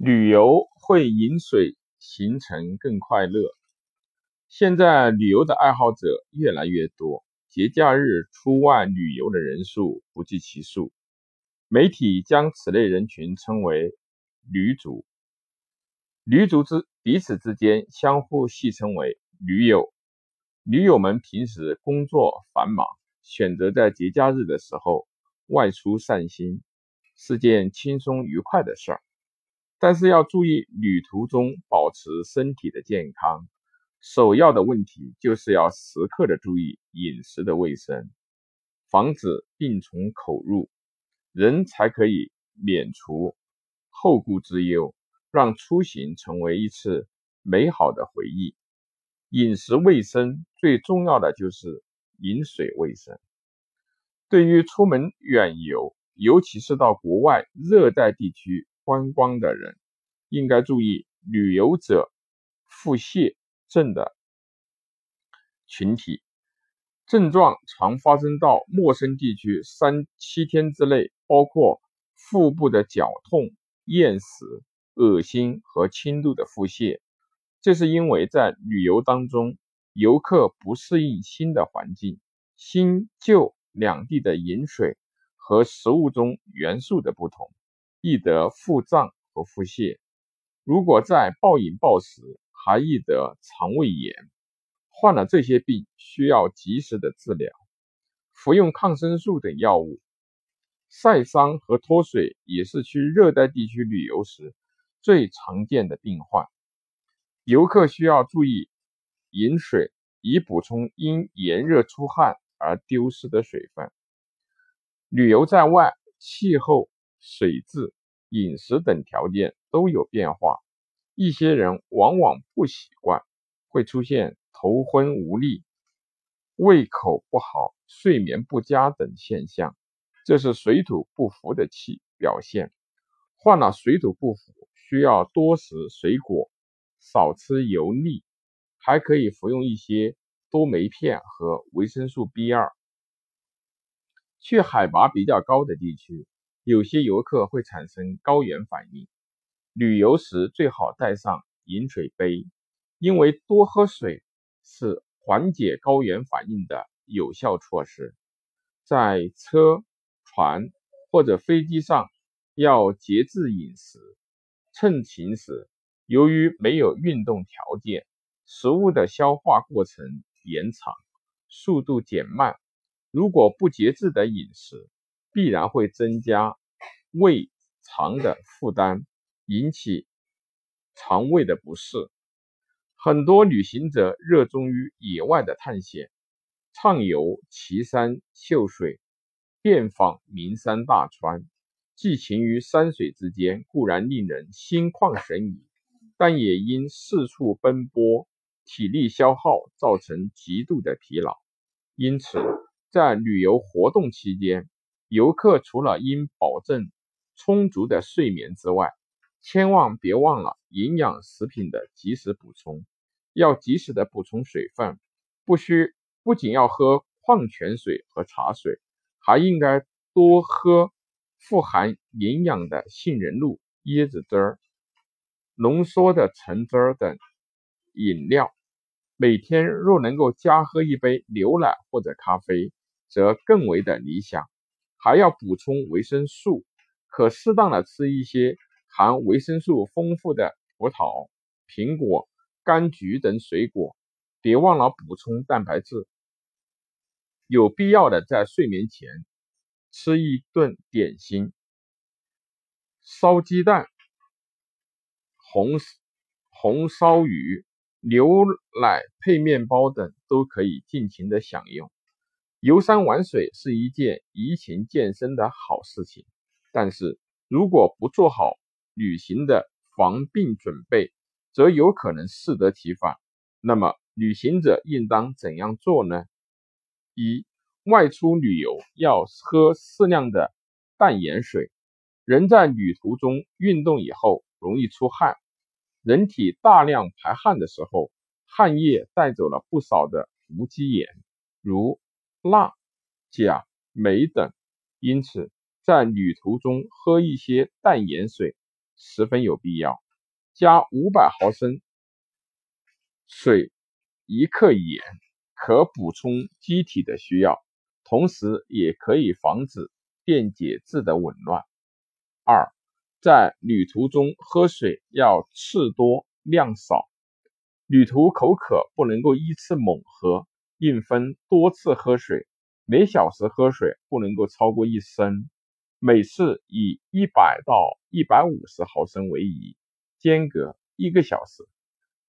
旅游会饮水行程更快乐。现在旅游的爱好者越来越多，节假日出外旅游的人数不计其数。媒体将此类人群称为“旅主”，旅主之彼此之间相互戏称为“驴友”。驴友们平时工作繁忙，选择在节假日的时候外出散心，是件轻松愉快的事儿。但是要注意旅途中保持身体的健康，首要的问题就是要时刻的注意饮食的卫生，防止病从口入，人才可以免除后顾之忧，让出行成为一次美好的回忆。饮食卫生最重要的就是饮水卫生。对于出门远游，尤其是到国外热带地区。观光的人应该注意旅游者腹泻症的群体，症状常发生到陌生地区三七天之内，包括腹部的绞痛、厌食、恶心和轻度的腹泻。这是因为在旅游当中，游客不适应新的环境，新旧两地的饮水和食物中元素的不同。易得腹胀和腹泻，如果在暴饮暴食，还易得肠胃炎。患了这些病，需要及时的治疗，服用抗生素等药物。晒伤和脱水也是去热带地区旅游时最常见的病患。游客需要注意饮水，以补充因炎热出汗而丢失的水分。旅游在外，气候。水质、饮食等条件都有变化，一些人往往不习惯，会出现头昏无力、胃口不好、睡眠不佳等现象，这是水土不服的气表现。患了水土不服，需要多食水果，少吃油腻，还可以服用一些多酶片和维生素 B 二。去海拔比较高的地区。有些游客会产生高原反应，旅游时最好带上饮水杯，因为多喝水是缓解高原反应的有效措施。在车、船或者飞机上要节制饮食，趁行时，由于没有运动条件，食物的消化过程延长，速度减慢。如果不节制的饮食，必然会增加胃肠的负担，引起肠胃的不适。很多旅行者热衷于野外的探险，畅游奇山秀水，遍访名山大川，寄情于山水之间，固然令人心旷神怡，但也因四处奔波，体力消耗，造成极度的疲劳。因此，在旅游活动期间，游客除了应保证充足的睡眠之外，千万别忘了营养食品的及时补充。要及时的补充水分，不需不仅要喝矿泉水和茶水，还应该多喝富含营养的杏仁露、椰子汁儿、浓缩的橙汁儿等饮料。每天若能够加喝一杯牛奶或者咖啡，则更为的理想。还要补充维生素，可适当的吃一些含维生素丰富的葡萄、苹果、柑橘等水果，别忘了补充蛋白质。有必要的在睡眠前吃一顿点心，烧鸡蛋、红红烧鱼、牛奶配面包等都可以尽情的享用。游山玩水是一件怡情健身的好事情，但是如果不做好旅行的防病准备，则有可能适得其反。那么，旅行者应当怎样做呢？一、外出旅游要喝适量的淡盐水。人在旅途中运动以后容易出汗，人体大量排汗的时候，汗液带走了不少的无机盐，如。钠、钾、镁等，因此在旅途中喝一些淡盐水，十分有必要。加五百毫升水，一克盐，可补充机体的需要，同时也可以防止电解质的紊乱。二，在旅途中喝水要次多量少，旅途口渴不能够依次猛喝，应分多次喝水。每小时喝水不能够超过一升，每次以一百到一百五十毫升为宜，间隔一个小时。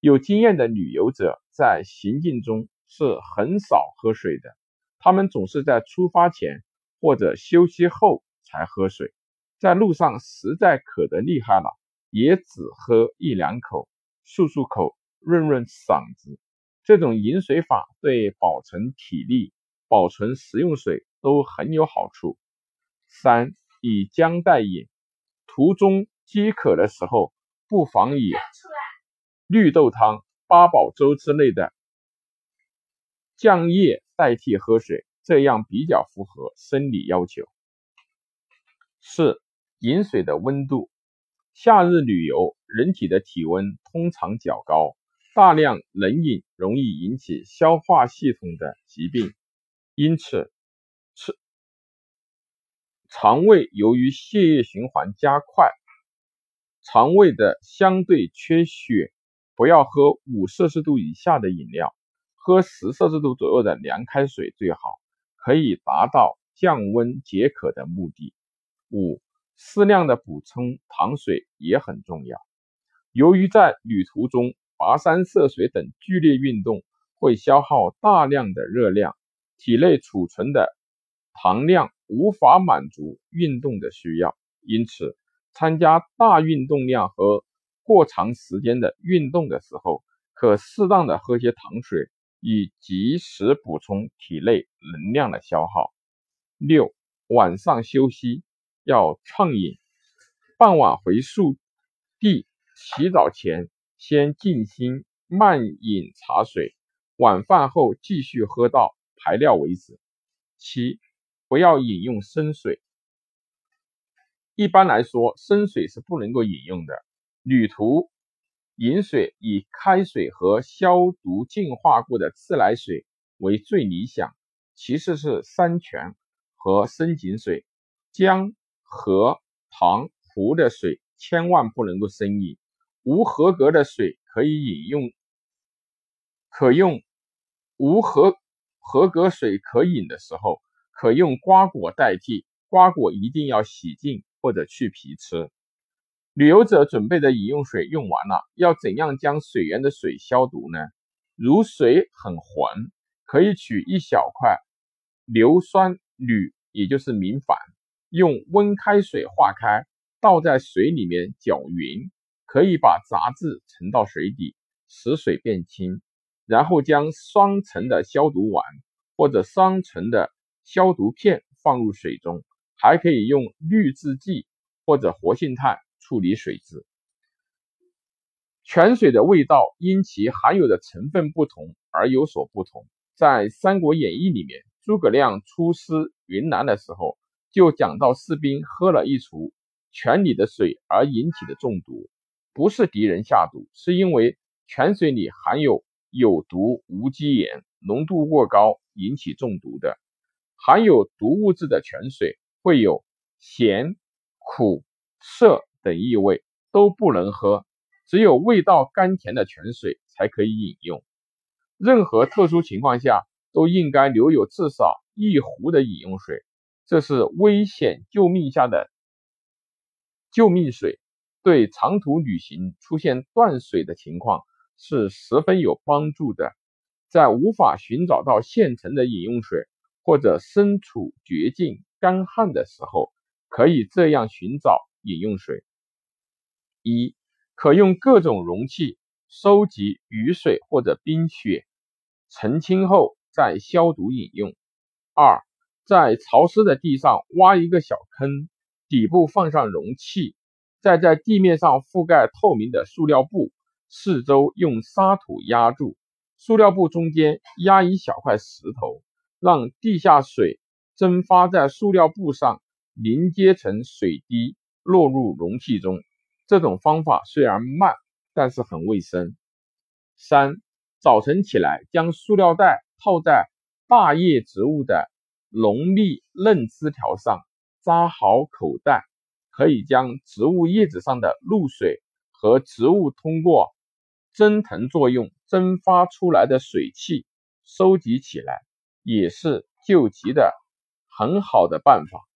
有经验的旅游者在行进中是很少喝水的，他们总是在出发前或者休息后才喝水。在路上实在渴得厉害了，也只喝一两口，漱漱口，润润嗓子。这种饮水法对保存体力。保存食用水都很有好处。三以姜代饮，途中饥渴的时候，不妨以绿豆汤、八宝粥之类的酱液代替喝水，这样比较符合生理要求。四饮水的温度，夏日旅游，人体的体温通常较高，大量冷饮容易引起消化系统的疾病。因此，吃肠胃由于血液循环加快，肠胃的相对缺血，不要喝五摄氏度以下的饮料，喝十摄氏度左右的凉开水最好，可以达到降温解渴的目的。五，适量的补充糖水也很重要。由于在旅途中跋山涉水等剧烈运动，会消耗大量的热量。体内储存的糖量无法满足运动的需要，因此参加大运动量和过长时间的运动的时候，可适当的喝些糖水，以及时补充体内能量的消耗。六，晚上休息要畅饮，傍晚回宿地洗澡前先静心慢饮茶水，晚饭后继续喝到。排尿为止。七，不要饮用生水。一般来说，生水是不能够饮用的。旅途饮水以开水和消毒净化过的自来水为最理想，其次是山泉和深井水。江河塘湖的水千万不能够生饮。无合格的水可以饮用，可用无合。合格水可饮的时候，可用瓜果代替，瓜果一定要洗净或者去皮吃。旅游者准备的饮用水用完了，要怎样将水源的水消毒呢？如水很浑，可以取一小块硫酸铝，也就是明矾，用温开水化开，倒在水里面搅匀，可以把杂质沉到水底，使水变清。然后将双层的消毒碗或者双层的消毒片放入水中，还可以用氯制剂或者活性炭处理水质。泉水的味道因其含有的成分不同而有所不同。在《三国演义》里面，诸葛亮出师云南的时候，就讲到士兵喝了一壶泉里的水而引起的中毒，不是敌人下毒，是因为泉水里含有。有毒无机盐浓度过高引起中毒的，含有毒物质的泉水会有咸、苦、涩等异味，都不能喝。只有味道甘甜的泉水才可以饮用。任何特殊情况下都应该留有至少一壶的饮用水，这是危险救命下的救命水，对长途旅行出现断水的情况。是十分有帮助的。在无法寻找到现成的饮用水，或者身处绝境干旱的时候，可以这样寻找饮用水：一、可用各种容器收集雨水或者冰雪，澄清后再消毒饮用；二、在潮湿的地上挖一个小坑，底部放上容器，再在地面上覆盖透明的塑料布。四周用沙土压住，塑料布中间压一小块石头，让地下水蒸发在塑料布上，凝结成水滴，落入容器中，这种方法虽然慢，但是很卫生。三、早晨起来，将塑料袋套在大叶植物的浓密嫩枝条上，扎好口袋，可以将植物叶子上的露水和植物通过蒸腾作用蒸发出来的水汽收集起来，也是救急的很好的办法。